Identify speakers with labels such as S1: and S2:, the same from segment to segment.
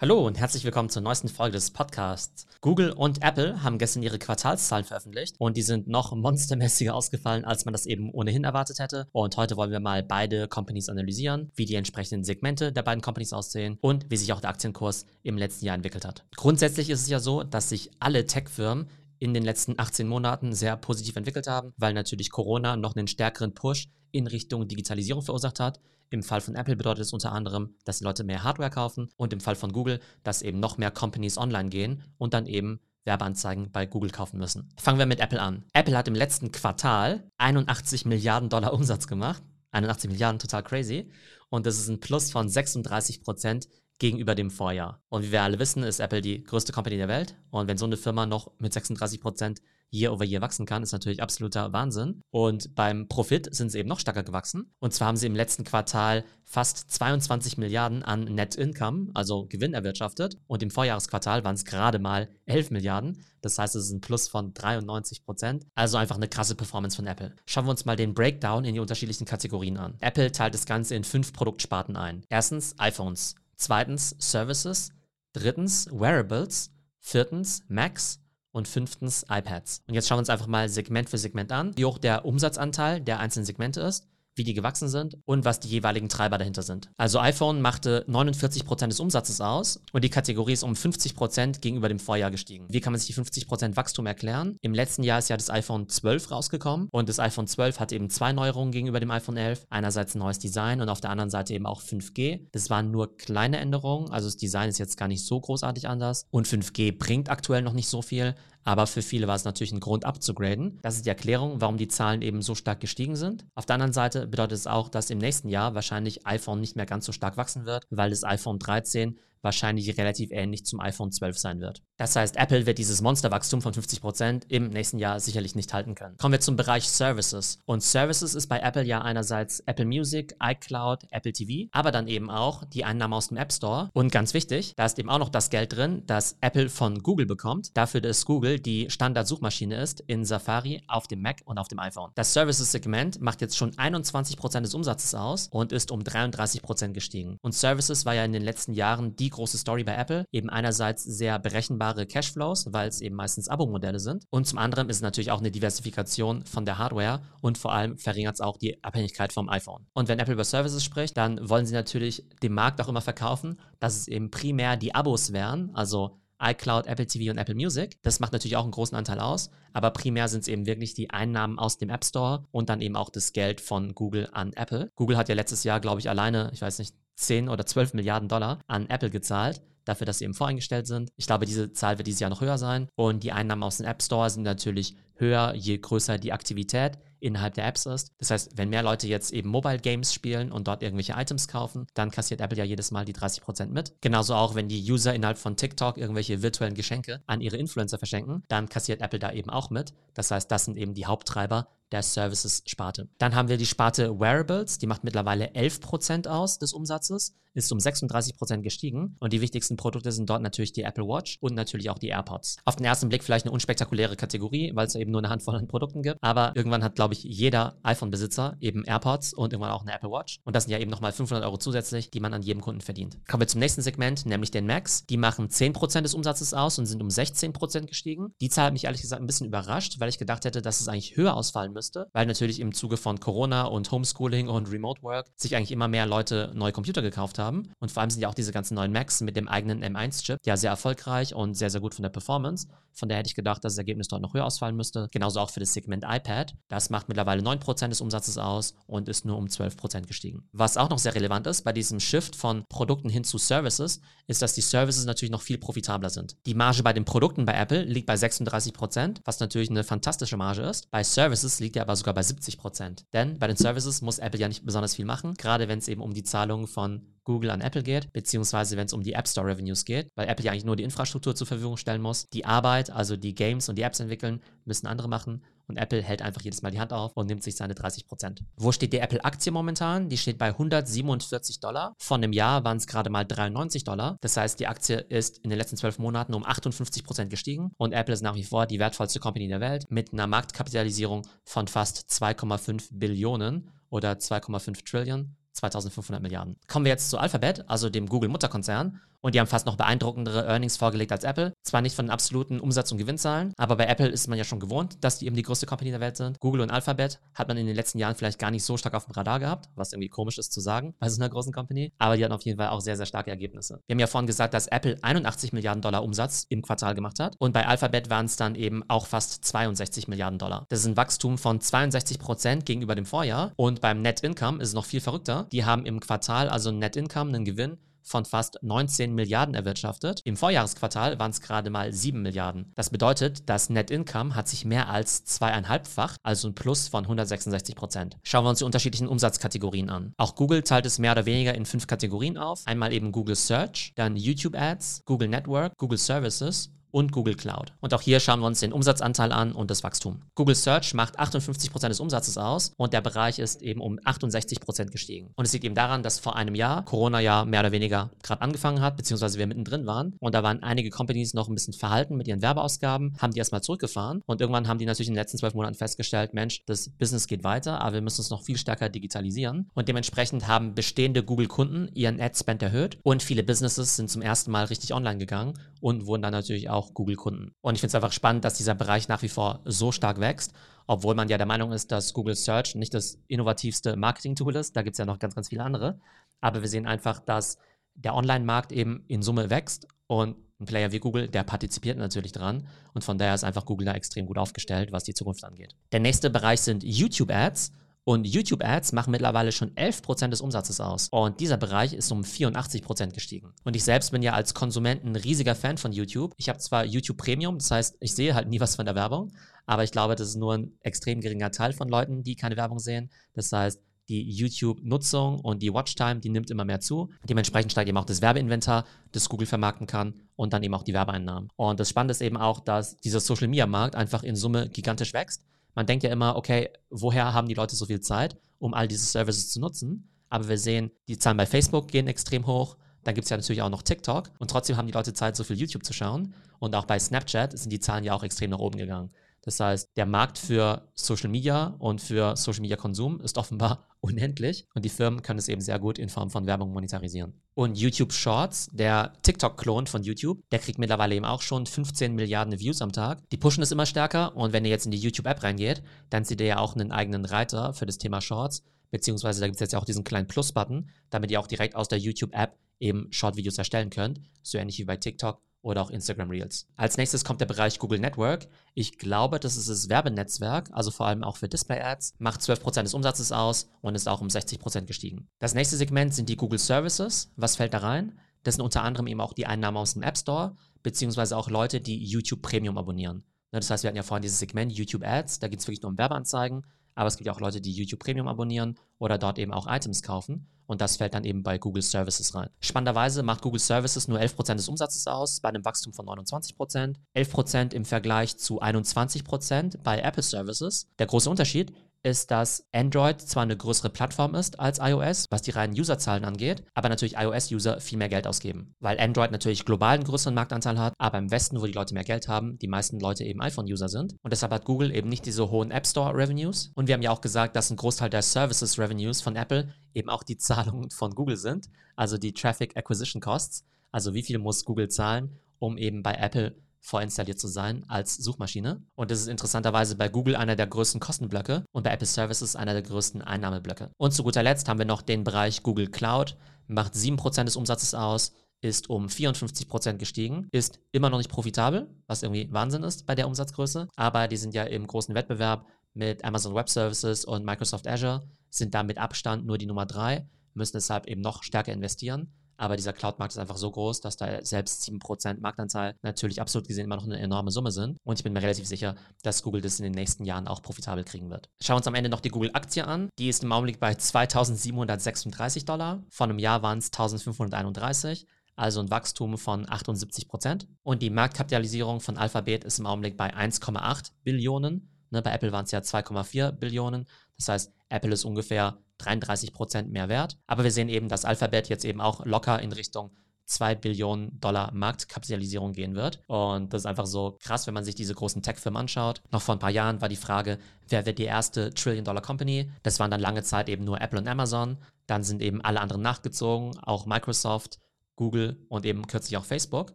S1: Hallo und herzlich willkommen zur neuesten Folge des Podcasts. Google und Apple haben gestern ihre Quartalszahlen veröffentlicht und die sind noch monstermäßiger ausgefallen, als man das eben ohnehin erwartet hätte. Und heute wollen wir mal beide Companies analysieren, wie die entsprechenden Segmente der beiden Companies aussehen und wie sich auch der Aktienkurs im letzten Jahr entwickelt hat. Grundsätzlich ist es ja so, dass sich alle Tech-Firmen in den letzten 18 Monaten sehr positiv entwickelt haben, weil natürlich Corona noch einen stärkeren Push in Richtung Digitalisierung verursacht hat. Im Fall von Apple bedeutet es unter anderem, dass die Leute mehr Hardware kaufen und im Fall von Google, dass eben noch mehr Companies online gehen und dann eben Werbeanzeigen bei Google kaufen müssen. Fangen wir mit Apple an. Apple hat im letzten Quartal 81 Milliarden Dollar Umsatz gemacht. 81 Milliarden, total crazy. Und das ist ein Plus von 36 Prozent gegenüber dem Vorjahr. Und wie wir alle wissen, ist Apple die größte Company der Welt. Und wenn so eine Firma noch mit 36 Prozent year over year wachsen kann, ist natürlich absoluter Wahnsinn. Und beim Profit sind sie eben noch stärker gewachsen. Und zwar haben sie im letzten Quartal fast 22 Milliarden an Net Income, also Gewinn erwirtschaftet. Und im Vorjahresquartal waren es gerade mal 11 Milliarden. Das heißt, es ist ein Plus von 93 Prozent. Also einfach eine krasse Performance von Apple. Schauen wir uns mal den Breakdown in die unterschiedlichen Kategorien an. Apple teilt das Ganze in fünf Produktsparten ein. Erstens iPhones. Zweitens Services. Drittens Wearables. Viertens Macs und fünftens iPads. Und jetzt schauen wir uns einfach mal Segment für Segment an, wie hoch der Umsatzanteil der einzelnen Segmente ist wie die gewachsen sind und was die jeweiligen Treiber dahinter sind. Also iPhone machte 49% des Umsatzes aus und die Kategorie ist um 50% gegenüber dem Vorjahr gestiegen. Wie kann man sich die 50% Wachstum erklären? Im letzten Jahr ist ja das iPhone 12 rausgekommen und das iPhone 12 hat eben zwei Neuerungen gegenüber dem iPhone 11. Einerseits ein neues Design und auf der anderen Seite eben auch 5G. Das waren nur kleine Änderungen, also das Design ist jetzt gar nicht so großartig anders und 5G bringt aktuell noch nicht so viel, aber für viele war es natürlich ein Grund abzugraden. Das ist die Erklärung, warum die Zahlen eben so stark gestiegen sind. Auf der anderen Seite bedeutet es auch, dass im nächsten Jahr wahrscheinlich iPhone nicht mehr ganz so stark wachsen wird, weil das iPhone 13 wahrscheinlich relativ ähnlich zum iPhone 12 sein wird. Das heißt, Apple wird dieses Monsterwachstum von 50% im nächsten Jahr sicherlich nicht halten können. Kommen wir zum Bereich Services. Und Services ist bei Apple ja einerseits Apple Music, iCloud, Apple TV, aber dann eben auch die Einnahmen aus dem App Store. Und ganz wichtig, da ist eben auch noch das Geld drin, das Apple von Google bekommt, dafür, dass Google die Standard-Suchmaschine ist in Safari, auf dem Mac und auf dem iPhone. Das Services-Segment macht jetzt schon 21% des Umsatzes aus und ist um 33% gestiegen. Und Services war ja in den letzten Jahren die große Story bei Apple. Eben einerseits sehr berechenbare Cashflows, weil es eben meistens Abo-Modelle sind. Und zum anderen ist es natürlich auch eine Diversifikation von der Hardware und vor allem verringert es auch die Abhängigkeit vom iPhone. Und wenn Apple über Services spricht, dann wollen sie natürlich dem Markt auch immer verkaufen, dass es eben primär die Abos wären, also iCloud, Apple TV und Apple Music. Das macht natürlich auch einen großen Anteil aus, aber primär sind es eben wirklich die Einnahmen aus dem App Store und dann eben auch das Geld von Google an Apple. Google hat ja letztes Jahr, glaube ich, alleine, ich weiß nicht, 10 oder 12 Milliarden Dollar an Apple gezahlt dafür, dass sie eben voreingestellt sind. Ich glaube, diese Zahl wird dieses Jahr noch höher sein. Und die Einnahmen aus dem App Store sind natürlich höher, je größer die Aktivität innerhalb der Apps ist. Das heißt, wenn mehr Leute jetzt eben Mobile Games spielen und dort irgendwelche Items kaufen, dann kassiert Apple ja jedes Mal die 30% mit. Genauso auch, wenn die User innerhalb von TikTok irgendwelche virtuellen Geschenke an ihre Influencer verschenken, dann kassiert Apple da eben auch mit. Das heißt, das sind eben die Haupttreiber der Services-Sparte. Dann haben wir die Sparte Wearables, die macht mittlerweile 11% aus des Umsatzes, ist um 36% gestiegen und die wichtigsten Produkte sind dort natürlich die Apple Watch und natürlich auch die AirPods. Auf den ersten Blick vielleicht eine unspektakuläre Kategorie, weil es eben nur eine Handvoll an Produkten gibt, aber irgendwann hat, glaube ich, jeder iPhone-Besitzer eben AirPods und irgendwann auch eine Apple Watch und das sind ja eben nochmal 500 Euro zusätzlich, die man an jedem Kunden verdient. Kommen wir zum nächsten Segment, nämlich den Macs. Die machen 10% des Umsatzes aus und sind um 16% gestiegen. Die Zahl hat mich ehrlich gesagt ein bisschen überrascht, weil ich gedacht hätte, dass es eigentlich höher ausfallen müsste, weil natürlich im Zuge von Corona und Homeschooling und Remote Work sich eigentlich immer mehr Leute neue Computer gekauft haben. Und vor allem sind ja auch diese ganzen neuen Macs mit dem eigenen M1-Chip ja sehr erfolgreich und sehr, sehr gut von der Performance. Von daher hätte ich gedacht, dass das Ergebnis dort noch höher ausfallen müsste. Genauso auch für das Segment iPad. Das macht mittlerweile 9% des Umsatzes aus und ist nur um 12% gestiegen. Was auch noch sehr relevant ist bei diesem Shift von Produkten hin zu Services, ist, dass die Services natürlich noch viel profitabler sind. Die Marge bei den Produkten bei Apple liegt bei 36%, was natürlich eine fantastische Marge ist. Bei Services liegt er aber sogar bei 70 Prozent. Denn bei den Services muss Apple ja nicht besonders viel machen, gerade wenn es eben um die Zahlung von Google an Apple geht, beziehungsweise wenn es um die App Store Revenues geht, weil Apple ja eigentlich nur die Infrastruktur zur Verfügung stellen muss. Die Arbeit, also die Games und die Apps entwickeln, müssen andere machen und Apple hält einfach jedes Mal die Hand auf und nimmt sich seine 30%. Wo steht die Apple-Aktie momentan? Die steht bei 147 Dollar. Von einem Jahr waren es gerade mal 93 Dollar. Das heißt, die Aktie ist in den letzten zwölf Monaten um 58% gestiegen und Apple ist nach wie vor die wertvollste Company der Welt mit einer Marktkapitalisierung von fast 2,5 Billionen oder 2,5 Trillion. 2500 Milliarden. Kommen wir jetzt zu Alphabet, also dem Google-Mutterkonzern. Und die haben fast noch beeindruckendere Earnings vorgelegt als Apple. Zwar nicht von den absoluten Umsatz- und Gewinnzahlen, aber bei Apple ist man ja schon gewohnt, dass die eben die größte Company der Welt sind. Google und Alphabet hat man in den letzten Jahren vielleicht gar nicht so stark auf dem Radar gehabt, was irgendwie komisch ist zu sagen bei so einer großen Company, aber die hatten auf jeden Fall auch sehr, sehr starke Ergebnisse. Wir haben ja vorhin gesagt, dass Apple 81 Milliarden Dollar Umsatz im Quartal gemacht hat und bei Alphabet waren es dann eben auch fast 62 Milliarden Dollar. Das ist ein Wachstum von 62 Prozent gegenüber dem Vorjahr und beim Net Income ist es noch viel verrückter. Die haben im Quartal also Net Income, einen Gewinn von fast 19 Milliarden erwirtschaftet. Im Vorjahresquartal waren es gerade mal 7 Milliarden. Das bedeutet, das Net Income hat sich mehr als zweieinhalbfach, also ein Plus von 166 Prozent. Schauen wir uns die unterschiedlichen Umsatzkategorien an. Auch Google teilt es mehr oder weniger in fünf Kategorien auf. Einmal eben Google Search, dann YouTube Ads, Google Network, Google Services und Google Cloud. Und auch hier schauen wir uns den Umsatzanteil an und das Wachstum. Google Search macht 58% des Umsatzes aus und der Bereich ist eben um 68% gestiegen. Und es liegt eben daran, dass vor einem Jahr, Corona-Jahr mehr oder weniger gerade angefangen hat, beziehungsweise wir mittendrin waren. Und da waren einige Companies noch ein bisschen verhalten mit ihren Werbeausgaben, haben die erstmal zurückgefahren. Und irgendwann haben die natürlich in den letzten zwölf Monaten festgestellt, Mensch, das Business geht weiter, aber wir müssen es noch viel stärker digitalisieren. Und dementsprechend haben bestehende Google-Kunden ihren Ad-Spend erhöht und viele Businesses sind zum ersten Mal richtig online gegangen und wurden dann natürlich auch Google-Kunden. Und ich finde es einfach spannend, dass dieser Bereich nach wie vor so stark wächst, obwohl man ja der Meinung ist, dass Google Search nicht das innovativste Marketing-Tool ist. Da gibt es ja noch ganz, ganz viele andere. Aber wir sehen einfach, dass der Online-Markt eben in Summe wächst und ein Player wie Google, der partizipiert natürlich dran und von daher ist einfach Google da extrem gut aufgestellt, was die Zukunft angeht. Der nächste Bereich sind YouTube-Ads. Und YouTube-Ads machen mittlerweile schon 11% des Umsatzes aus. Und dieser Bereich ist um 84% gestiegen. Und ich selbst bin ja als Konsument ein riesiger Fan von YouTube. Ich habe zwar YouTube Premium, das heißt, ich sehe halt nie was von der Werbung, aber ich glaube, das ist nur ein extrem geringer Teil von Leuten, die keine Werbung sehen. Das heißt, die YouTube-Nutzung und die Watchtime, die nimmt immer mehr zu. Dementsprechend steigt eben auch das Werbeinventar, das Google vermarkten kann und dann eben auch die Werbeeinnahmen. Und das Spannende ist eben auch, dass dieser Social-Media-Markt einfach in Summe gigantisch wächst man denkt ja immer, okay, woher haben die Leute so viel Zeit, um all diese Services zu nutzen? Aber wir sehen, die Zahlen bei Facebook gehen extrem hoch. Dann gibt es ja natürlich auch noch TikTok. Und trotzdem haben die Leute Zeit, so viel YouTube zu schauen. Und auch bei Snapchat sind die Zahlen ja auch extrem nach oben gegangen. Das heißt, der Markt für Social Media und für Social Media Konsum ist offenbar unendlich und die Firmen können es eben sehr gut in Form von Werbung monetarisieren. Und YouTube Shorts, der TikTok-Klon von YouTube, der kriegt mittlerweile eben auch schon 15 Milliarden Views am Tag. Die pushen es immer stärker und wenn ihr jetzt in die YouTube-App reingeht, dann seht ihr ja auch einen eigenen Reiter für das Thema Shorts, beziehungsweise da gibt es jetzt ja auch diesen kleinen Plus-Button, damit ihr auch direkt aus der YouTube-App eben Short-Videos erstellen könnt, so ähnlich wie bei TikTok oder auch Instagram Reels. Als nächstes kommt der Bereich Google Network. Ich glaube, das ist das Werbenetzwerk, also vor allem auch für Display-Ads, macht 12% des Umsatzes aus und ist auch um 60% gestiegen. Das nächste Segment sind die Google Services. Was fällt da rein? Das sind unter anderem eben auch die Einnahmen aus dem App Store, beziehungsweise auch Leute, die YouTube Premium abonnieren. Ne, das heißt, wir hatten ja vorhin dieses Segment YouTube Ads, da geht es wirklich nur um Werbeanzeigen aber es gibt auch Leute, die YouTube Premium abonnieren oder dort eben auch Items kaufen. Und das fällt dann eben bei Google Services rein. Spannenderweise macht Google Services nur 11% des Umsatzes aus, bei einem Wachstum von 29%. 11% im Vergleich zu 21% bei Apple Services. Der große Unterschied, ist, dass Android zwar eine größere Plattform ist als iOS, was die reinen Userzahlen angeht, aber natürlich iOS-User viel mehr Geld ausgeben. Weil Android natürlich global einen größeren Marktanteil hat, aber im Westen, wo die Leute mehr Geld haben, die meisten Leute eben iPhone-User sind. Und deshalb hat Google eben nicht diese hohen App Store-Revenues. Und wir haben ja auch gesagt, dass ein Großteil der Services-Revenues von Apple eben auch die Zahlungen von Google sind, also die Traffic Acquisition Costs. Also wie viel muss Google zahlen, um eben bei Apple vorinstalliert zu sein als Suchmaschine. Und das ist interessanterweise bei Google einer der größten Kostenblöcke und bei Apple Services einer der größten Einnahmeblöcke. Und zu guter Letzt haben wir noch den Bereich Google Cloud, macht 7% des Umsatzes aus, ist um 54% gestiegen, ist immer noch nicht profitabel, was irgendwie Wahnsinn ist bei der Umsatzgröße, aber die sind ja im großen Wettbewerb mit Amazon Web Services und Microsoft Azure, sind da mit Abstand nur die Nummer 3, müssen deshalb eben noch stärker investieren. Aber dieser Cloud-Markt ist einfach so groß, dass da selbst 7% Marktanteil natürlich absolut gesehen immer noch eine enorme Summe sind. Und ich bin mir relativ sicher, dass Google das in den nächsten Jahren auch profitabel kriegen wird. Schauen wir uns am Ende noch die Google-Aktie an. Die ist im Augenblick bei 2736 Dollar. Vor einem Jahr waren es 1531 also ein Wachstum von 78% Und die Marktkapitalisierung von Alphabet ist im Augenblick bei 1,8 Billionen. Ne, bei Apple waren es ja 2,4 Billionen. Das heißt, Apple ist ungefähr 33 Prozent mehr wert. Aber wir sehen eben, dass Alphabet jetzt eben auch locker in Richtung 2 Billionen Dollar Marktkapitalisierung gehen wird. Und das ist einfach so krass, wenn man sich diese großen Tech-Firmen anschaut. Noch vor ein paar Jahren war die Frage, wer wird die erste Trillion-Dollar-Company? Das waren dann lange Zeit eben nur Apple und Amazon. Dann sind eben alle anderen nachgezogen, auch Microsoft Google und eben kürzlich auch Facebook.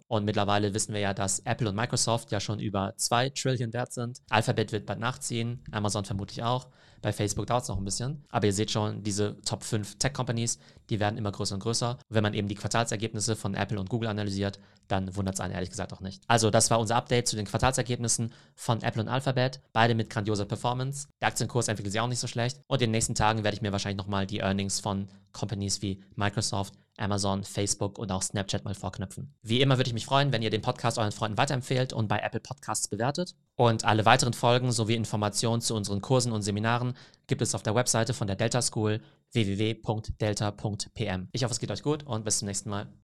S1: Und mittlerweile wissen wir ja, dass Apple und Microsoft ja schon über 2 Trillion wert sind. Alphabet wird bald nachziehen, Amazon vermutlich auch. Bei Facebook dauert es noch ein bisschen. Aber ihr seht schon, diese Top 5 Tech-Companies, die werden immer größer und größer. Und wenn man eben die Quartalsergebnisse von Apple und Google analysiert, dann wundert es einen ehrlich gesagt auch nicht. Also, das war unser Update zu den Quartalsergebnissen von Apple und Alphabet. Beide mit grandioser Performance. Der Aktienkurs entwickelt sich auch nicht so schlecht. Und in den nächsten Tagen werde ich mir wahrscheinlich nochmal die Earnings von Companies wie Microsoft, Amazon, Facebook und auch Snapchat mal vorknüpfen. Wie immer würde ich mich freuen, wenn ihr den Podcast euren Freunden weiterempfehlt und bei Apple Podcasts bewertet. Und alle weiteren Folgen sowie Informationen zu unseren Kursen und Seminaren gibt es auf der Webseite von der Delta School www.delta.pm. Ich hoffe, es geht euch gut und bis zum nächsten Mal.